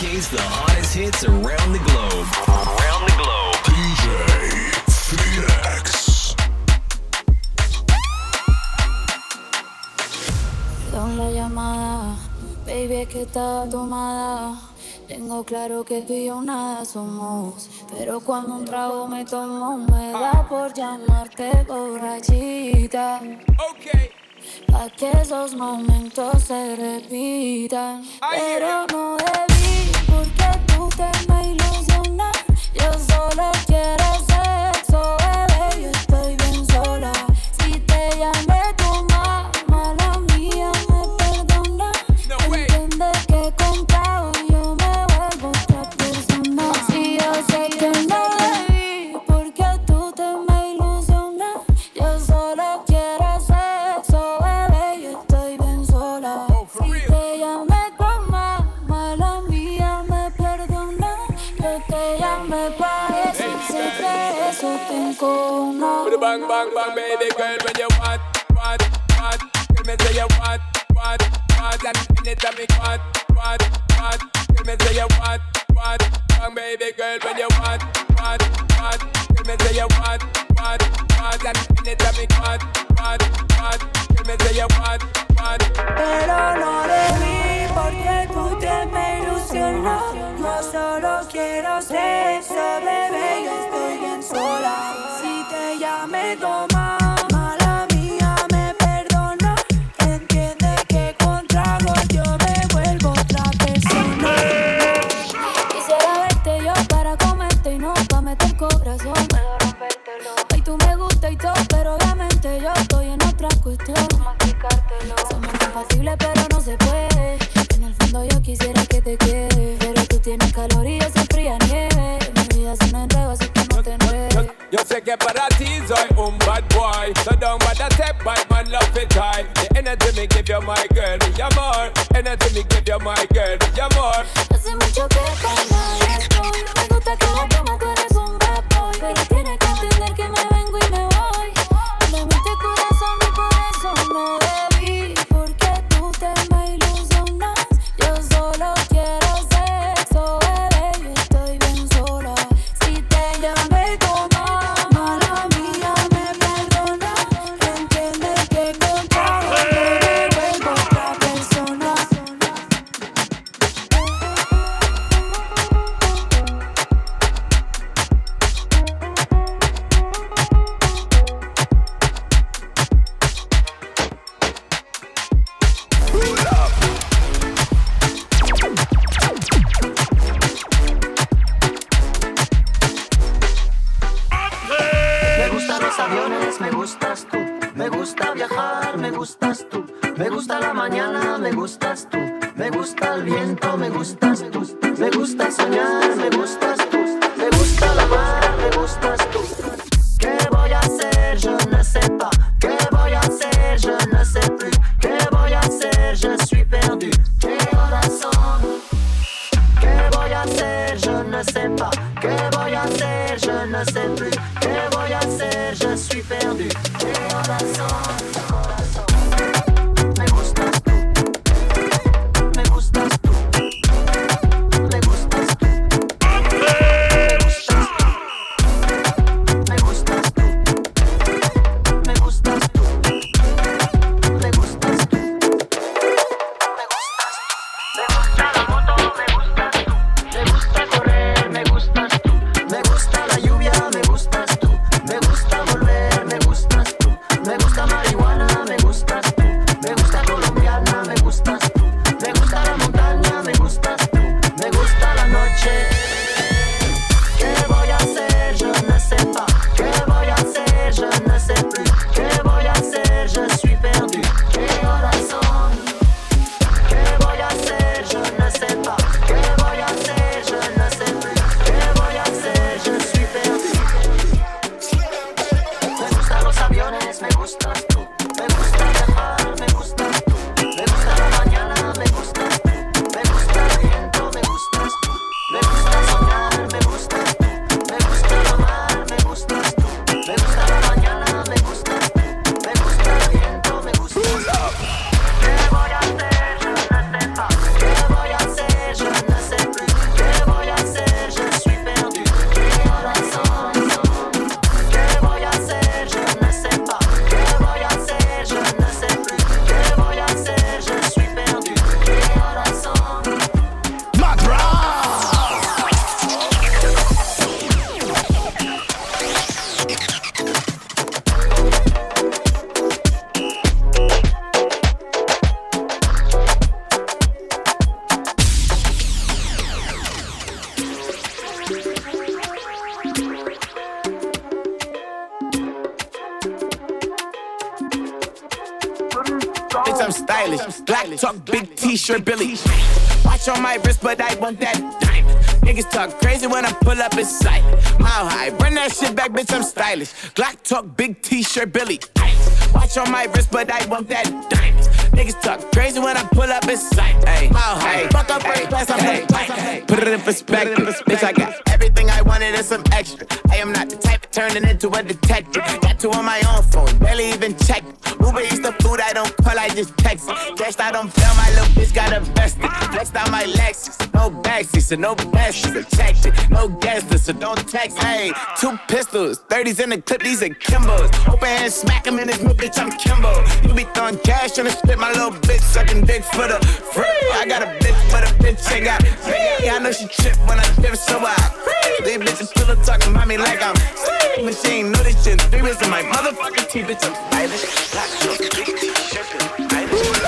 showcase the hottest hits around the globe. Around the globe. DJ Phoenix. Don la llamada, baby, es que está tomada. Tengo claro que tú y yo nada somos. Pero cuando un trago me tomo, me da por llamarte borrachita. Okay. Pa' que esos momentos se repitan. Pero no debí, tú te me ilusionas. Yo solo quiero girl, when you want, want, want. Tell me say you want, want, want. And anytime you want, want, want. Tell me say you want, want, bang, baby girl, when you want, want, want. Tell me say you want, want, want. And anytime you want, want, want. Tell me say you want, want. Pero no debí porque tú te me ilusionas. Yo solo quiero sexo, bebé, yo estoy bien sola. Si te llamé tu Yo sé que para ti soy bad boy. So don't bother step by man love it high The energy me give you my girl with your more. Energy me give you my girl with your more t-shirt, Billy. Watch on my wrist, but I want that diamond. Niggas talk crazy when I pull up in sight. Mile high, bring that shit back, bitch, I'm stylish. Glock talk, big t-shirt, Billy. Watch on my wrist, but I want that diamond. Niggas talk crazy when I pull up in sight. Hey, mile high, fuck up first class, I'm hey, hey, Put it in perspective, bitch, I got everything I wanted and some extra. I am not the type of turning into a detective. Got two on my own phone, barely even check. Food I don't call, I just text. Cashed I don't fail, my little bitch got a invested. Flexed out my Lexus, no backseat, so no so checked it. No gas, so don't text. Hey, two pistols, 30s in the clip, these are Kimbo's. Open hand, smack him in his mouth, bitch, I'm Kimbo. You be throwing cash on the strip, my little bitch sucking dick for the free. I got a bitch, but a bitch ain't got me. I know she trip when I dip, so I free. These bitches still talking about me like I'm sleep machine. Know this shit three in my motherfucking teeth, bitch, I'm stylish. Black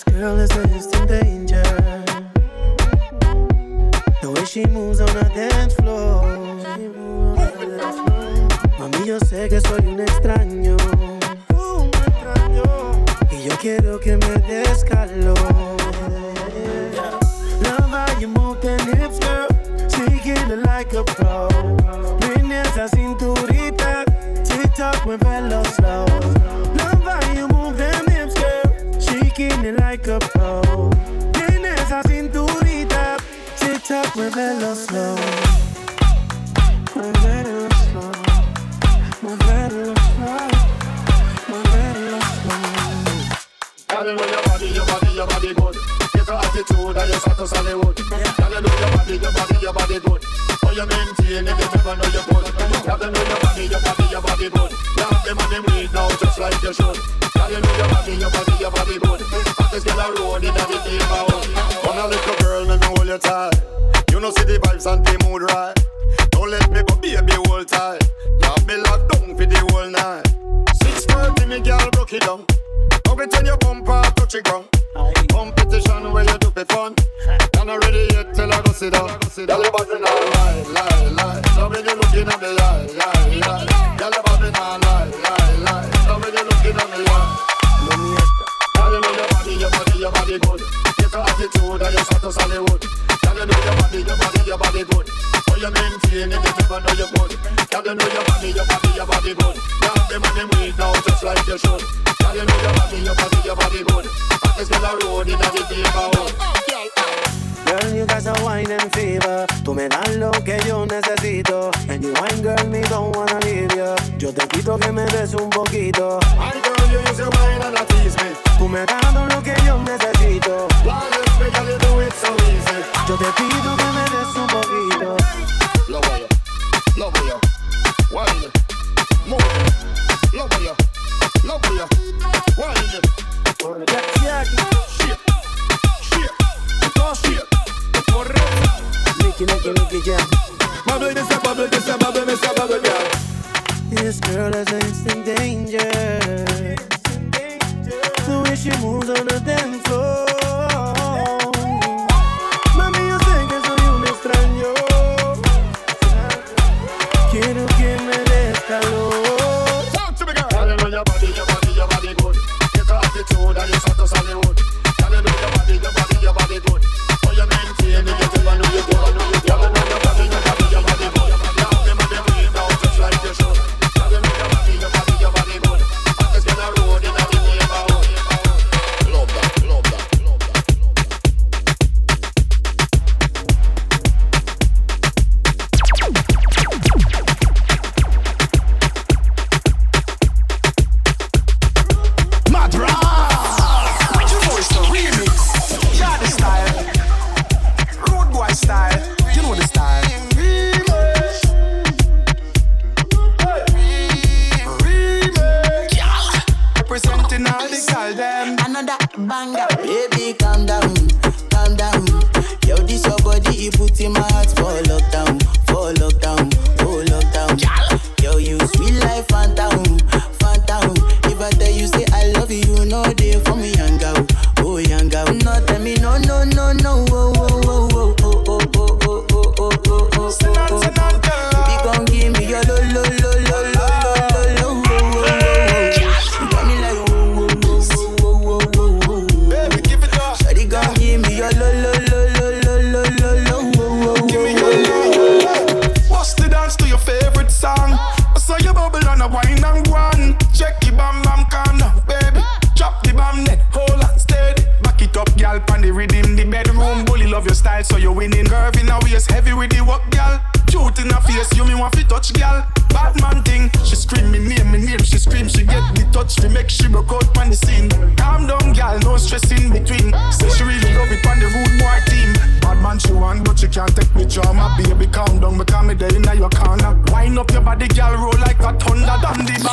This girl is an instant danger. The way she moves on the dance floor. Mami, yo sé que soy un extraño. Y yo quiero que me des calor. Love how you move them hips, girl. Shake it like a pro. Ven esa cinturita. TikTok with velocidad. moving real slow. Moving real slow. Moving real slow. Moving real slow. Tell me when your body, your body, your body good. Get your attitude and your status Hollywood. Tell me know your body, your body, your body good. Oh, you maintain it, you never know you Jam. This girl. This girl is instant danger. The way she moves on the dance floor.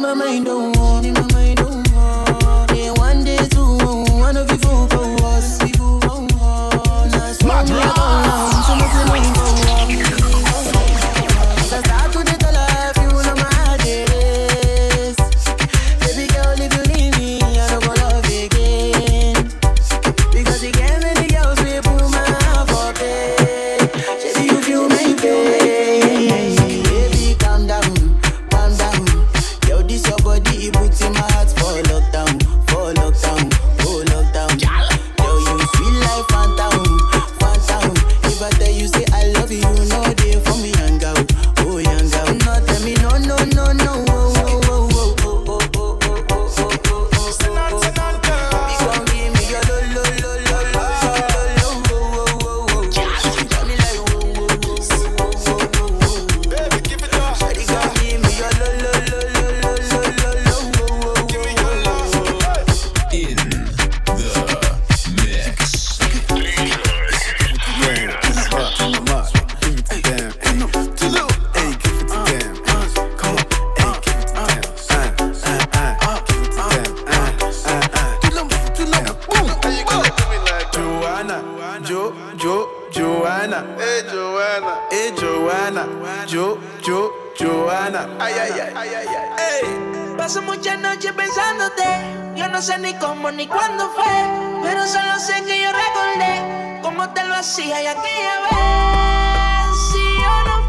my mind, don't cuándo fue, pero solo sé que yo recordé cómo te lo hacía y aquella vez. Si yo no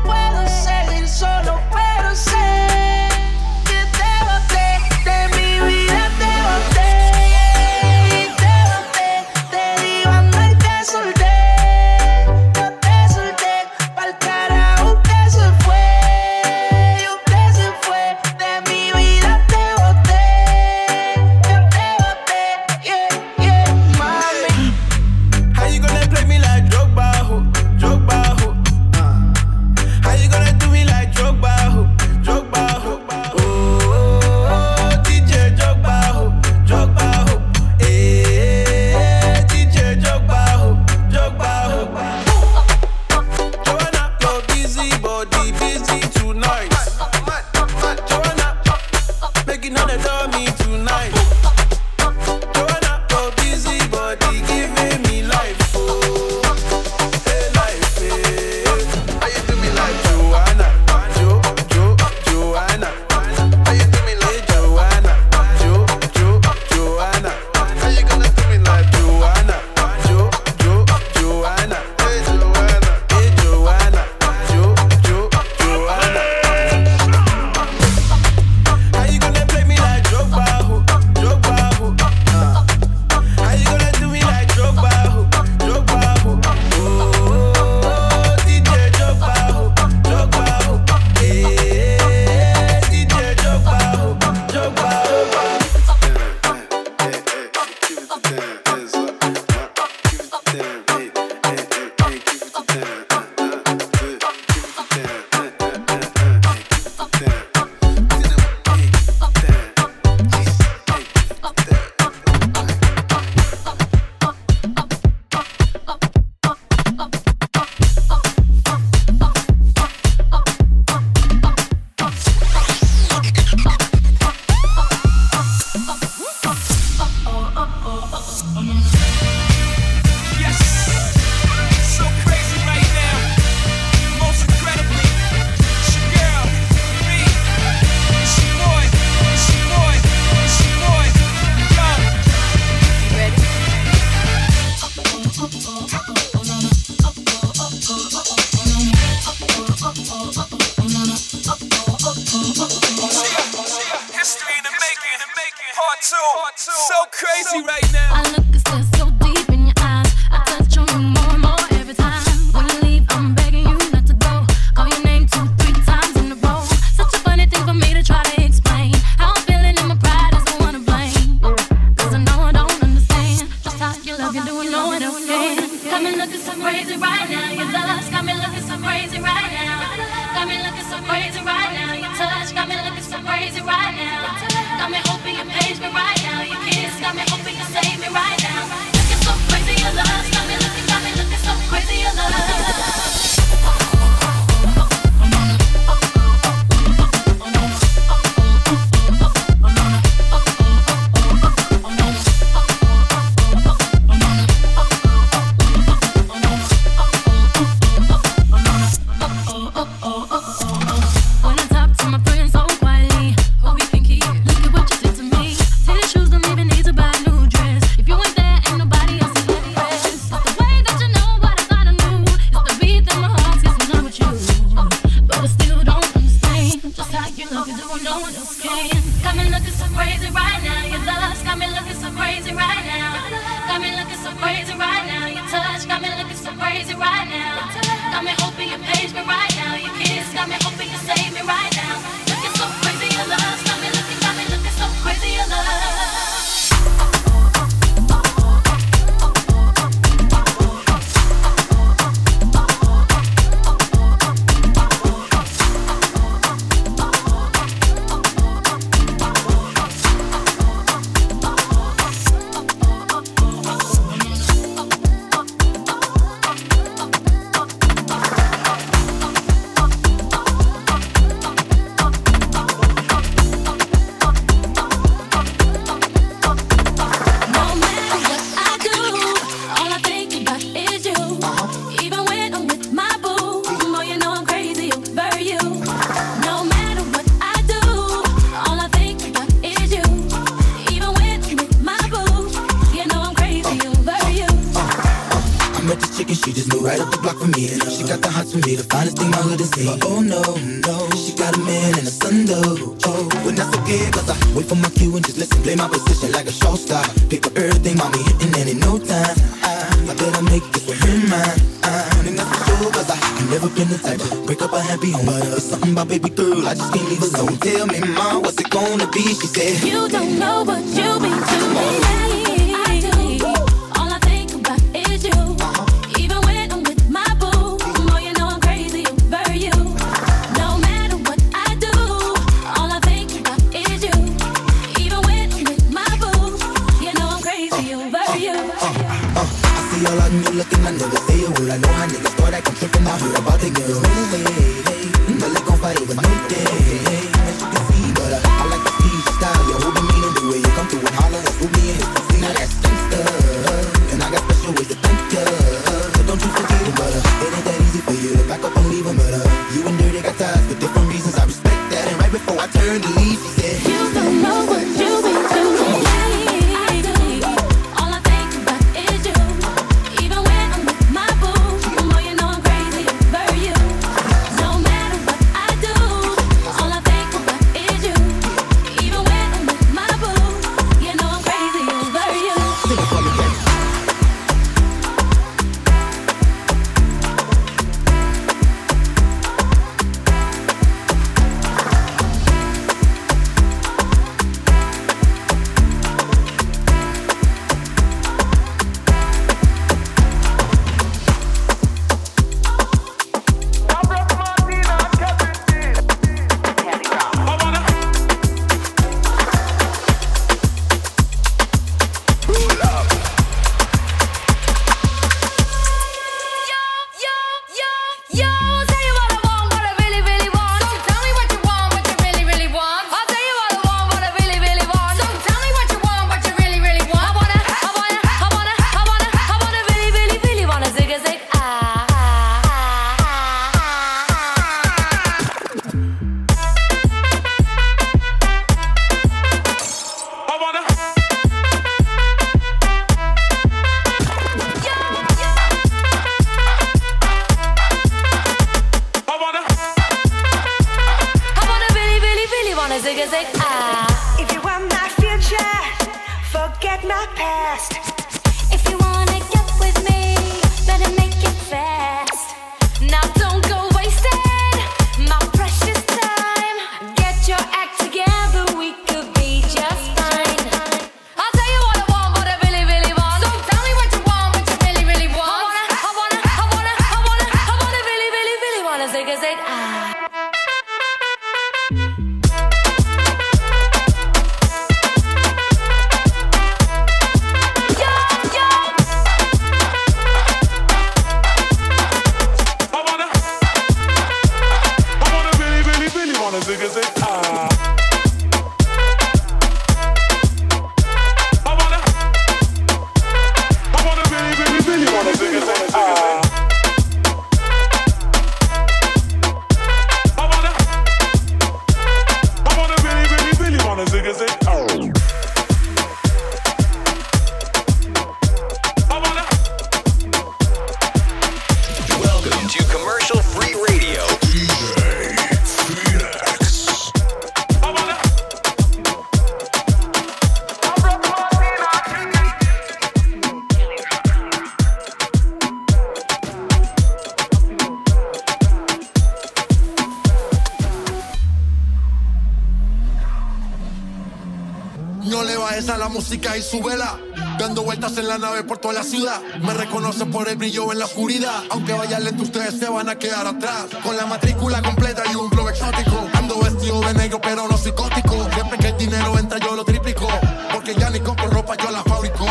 Aunque vaya lento, ustedes se van a quedar atrás. Con la matrícula completa y un flow exótico. Ando vestido de negro, pero no psicótico. Siempre que el dinero entra, yo lo triplico. Porque ya ni compro ropa, yo la fabrico.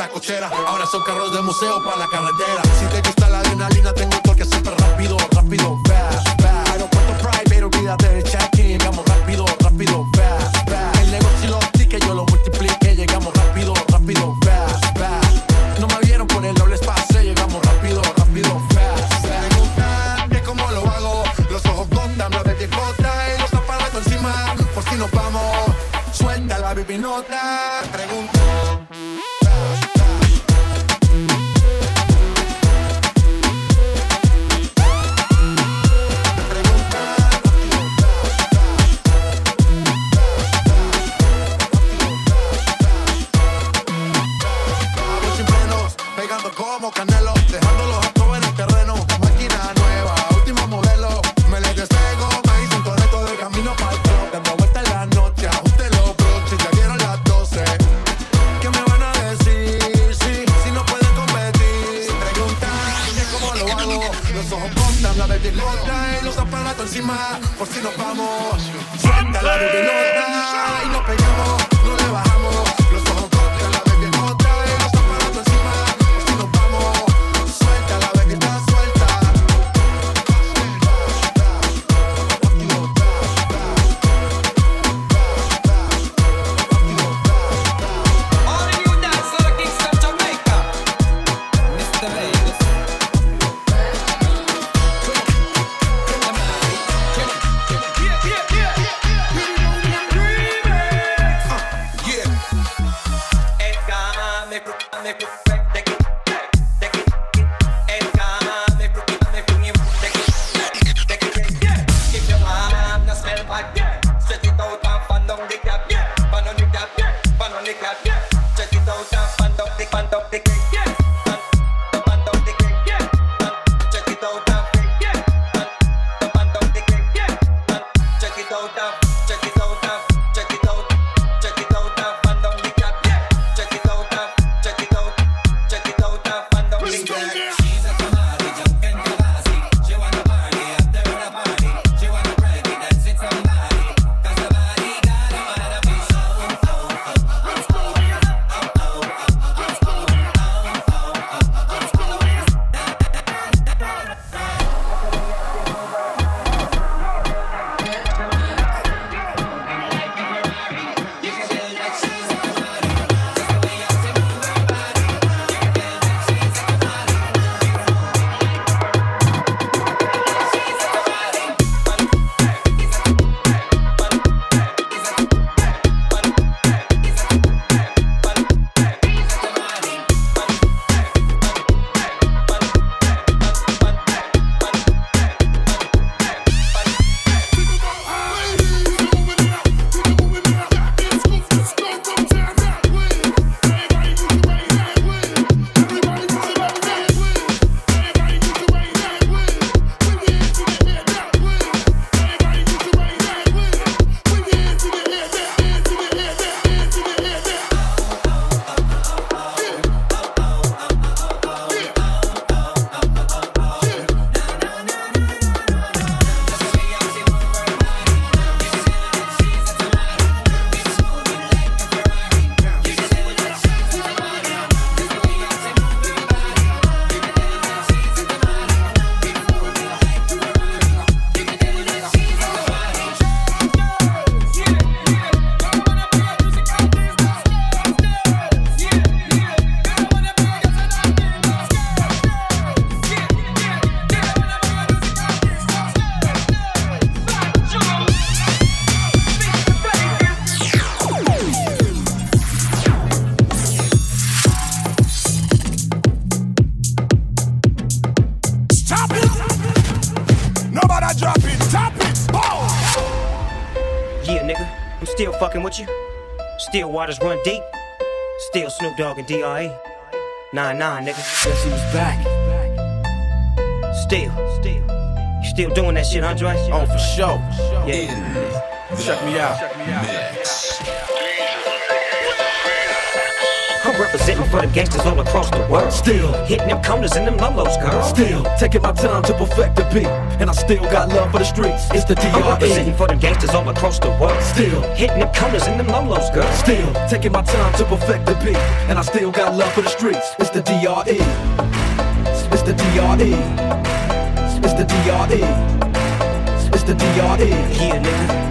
la cochera. Ahora son carros de museo para la carretera. DRE? Nah, nah, nigga. Guess was back? Still, still. You still doing that shit, Andre? Oh, for sure. Yeah. Check me out. Check me out. representing for the gangsters all across the world. Still hitting them corners and them lolos, girl. Still taking my time to perfect the beat, and I still got love for the streets. It's the DRE. I'm representing for them gangsters all across the world. Still hitting them corners and them lolos, girl. Still taking my time to perfect the beat, and I still got love for the streets. It's the DRE. It's the DRE. It's the DRE. It's the DRE. Yeah, nigga.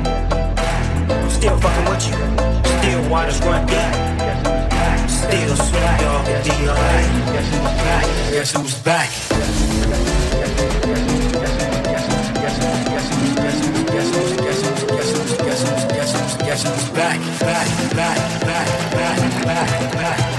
Still fucking with you. Still wide as one guy still Snoop Dogg and D.R.E. Guess who's back? Guess who's back? Guess who's back? Back, back, back, back, back, back.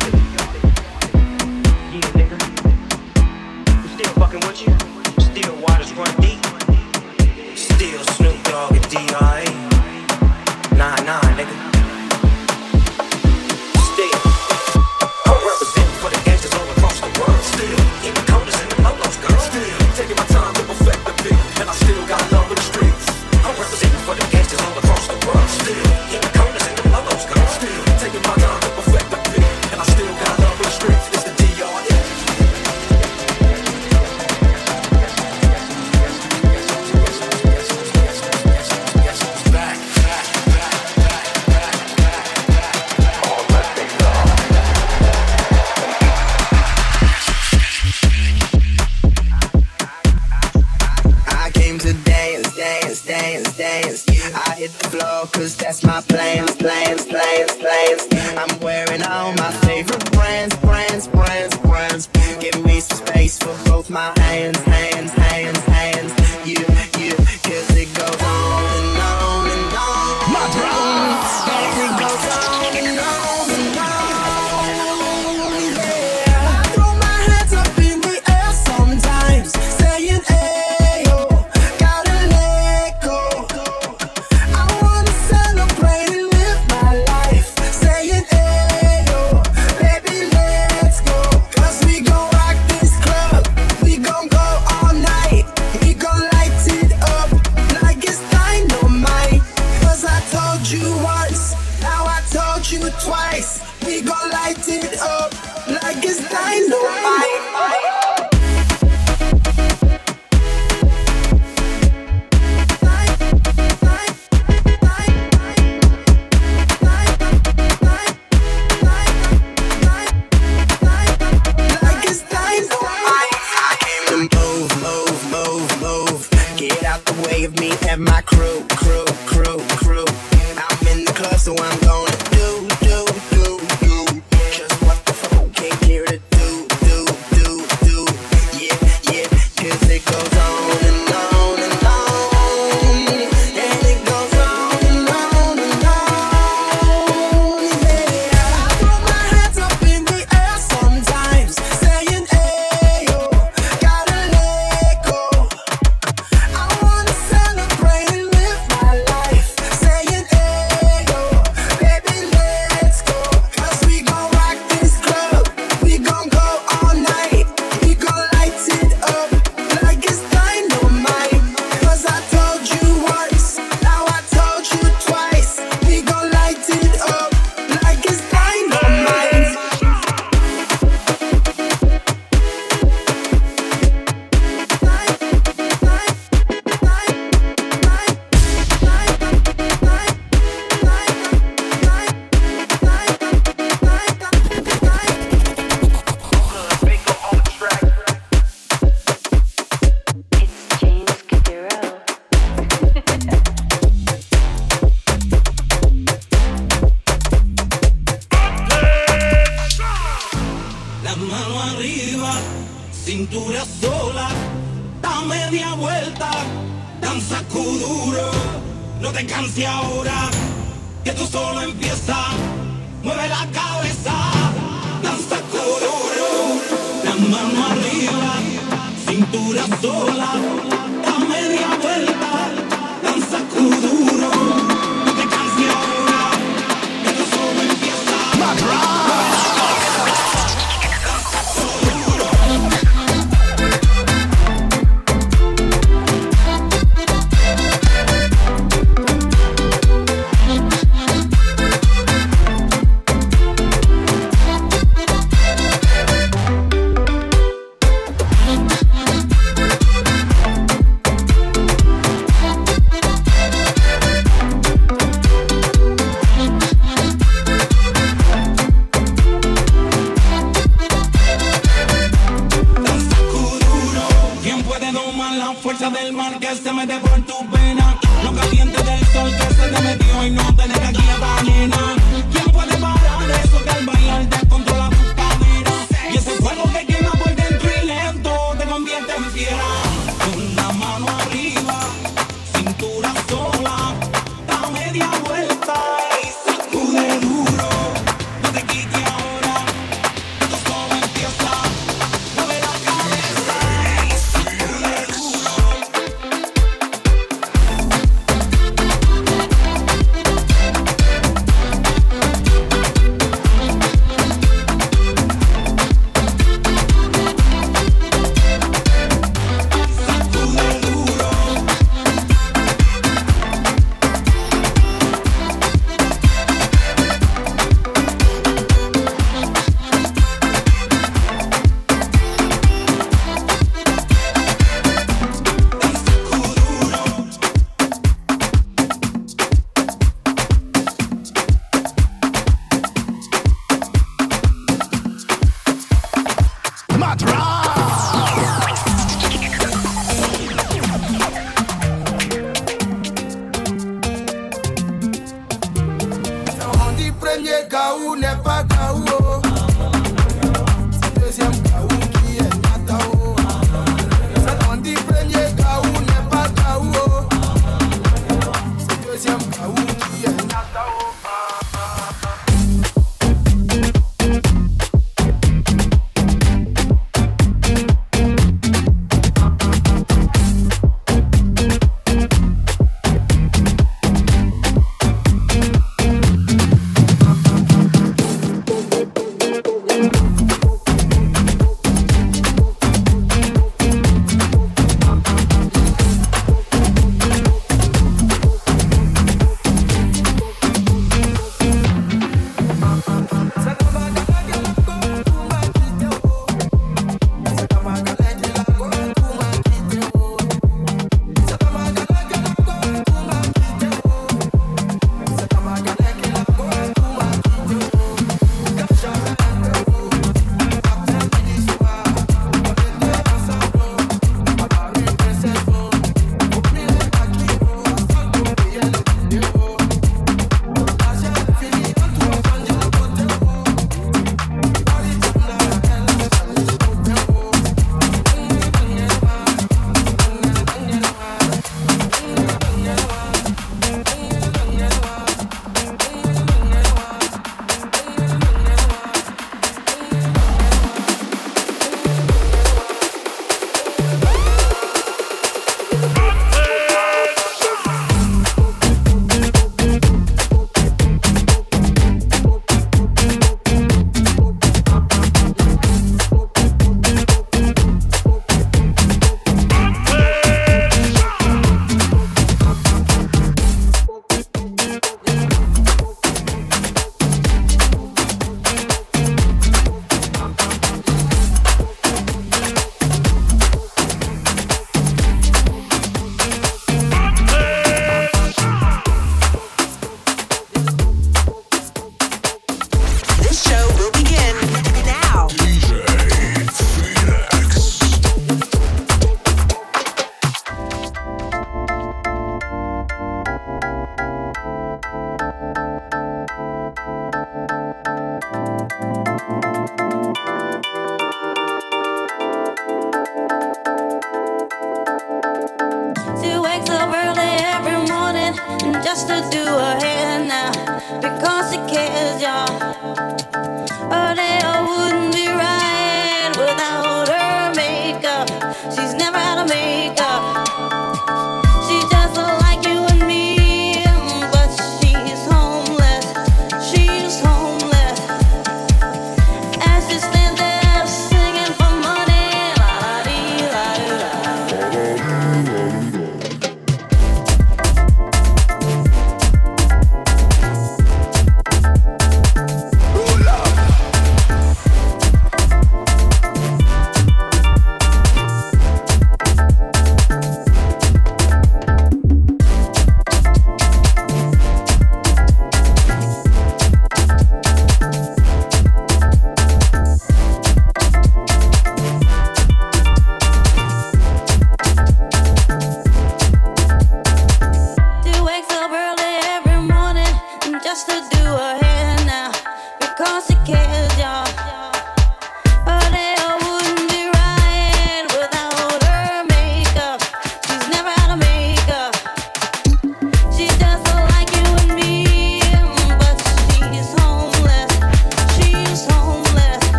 talking with you. Still waters run deep.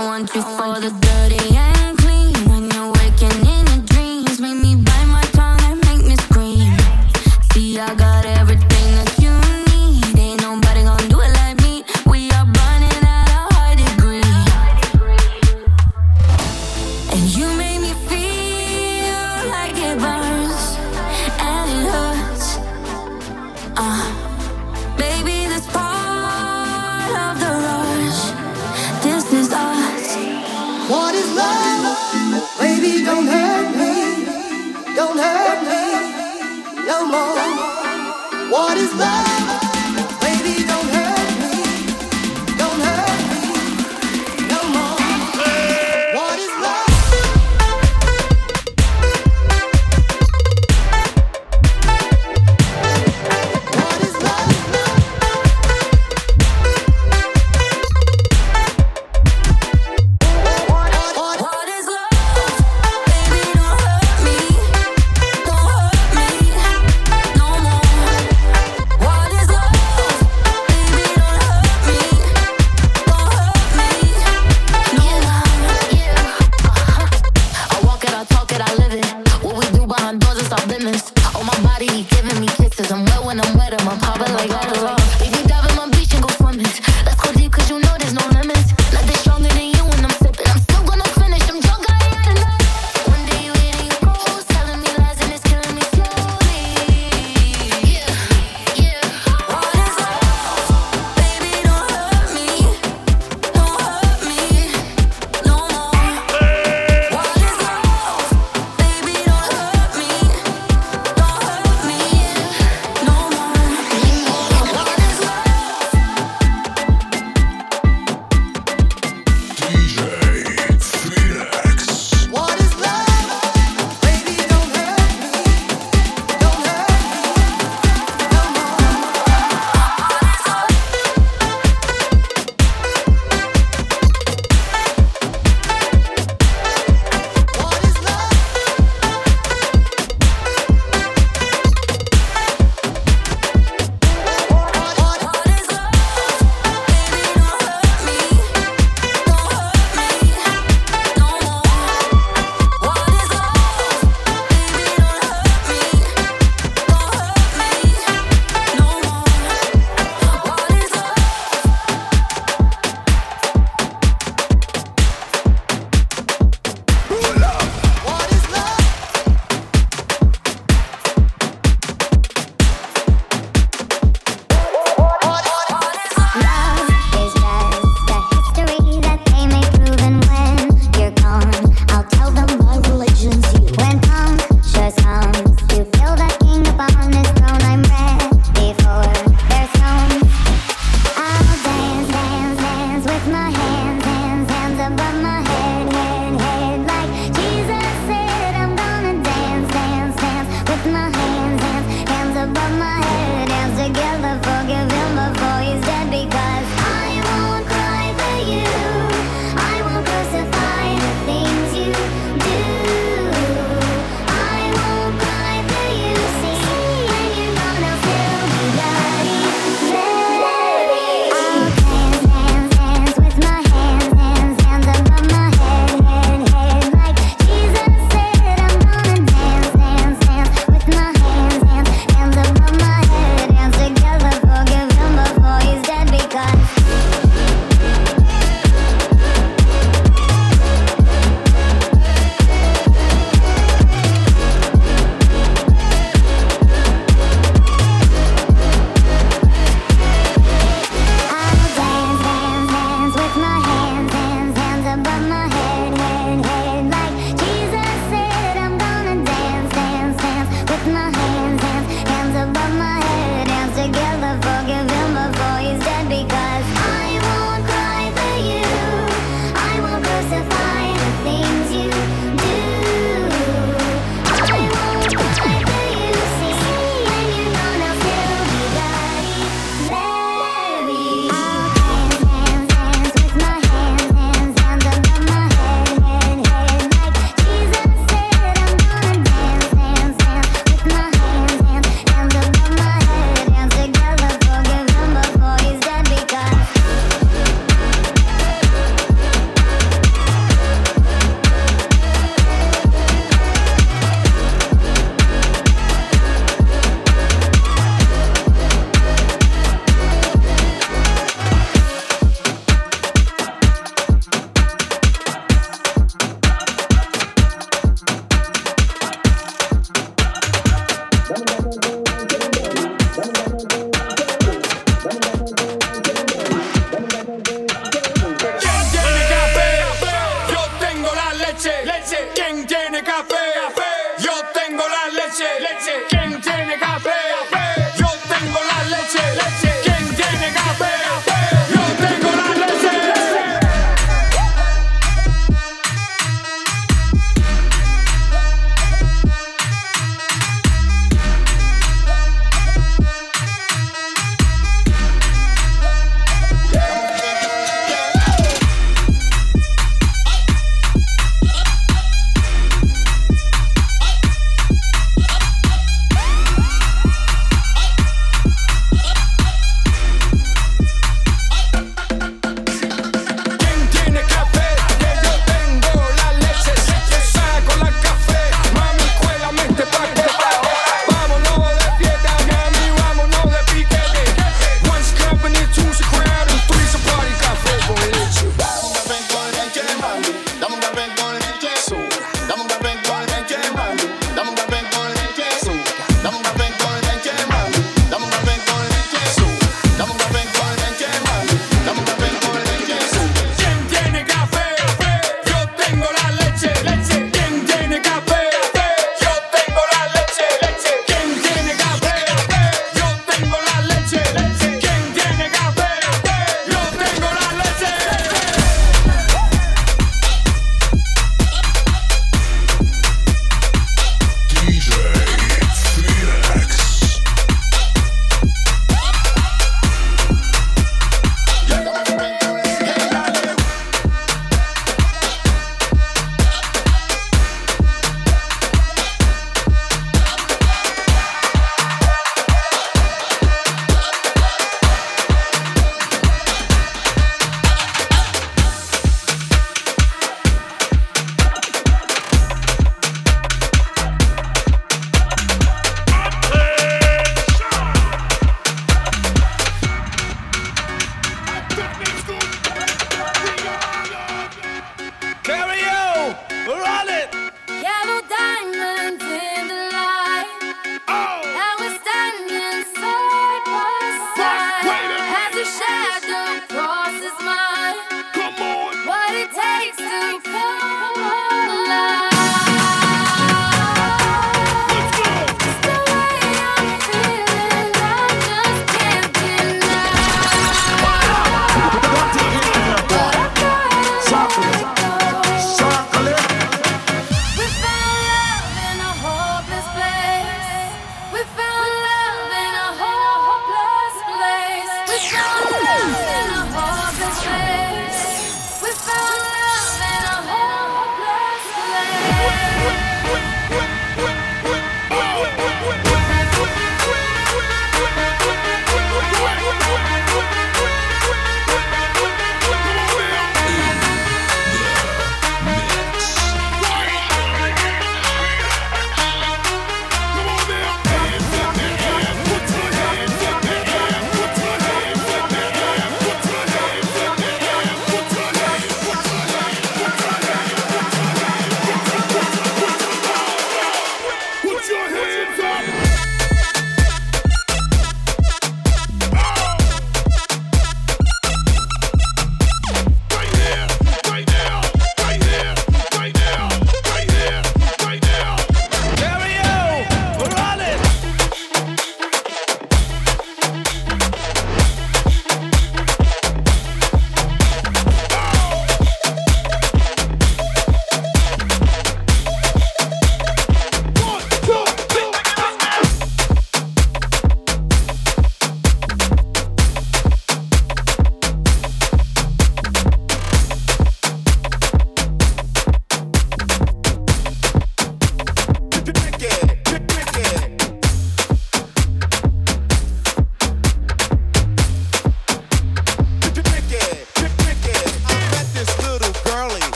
I want you for the dirty and clean. When you're waking in your dreams, make me bite my tongue and make me scream. See, I got everything.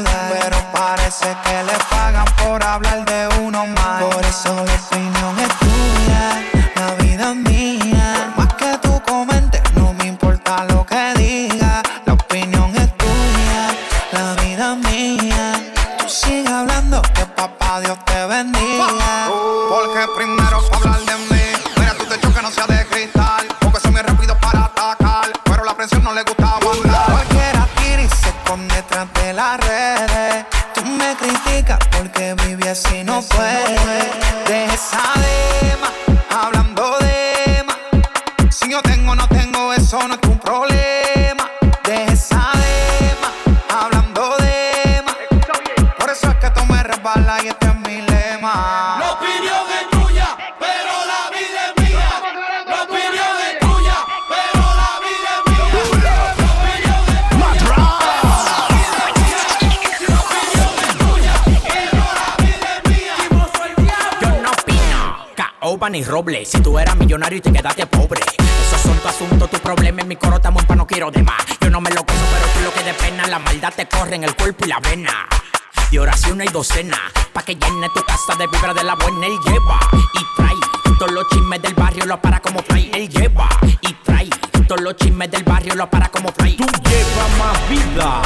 Pero parece que le pagan por hablar de en el cuerpo y la vena. De oración hay docena, pa' que llene tu casa de vibra de la buena. Él lleva y trae todos los chismes del barrio, lo para como fly. Él lleva y trae todos los chismes del barrio, lo para como fly. Tú llevas más vida.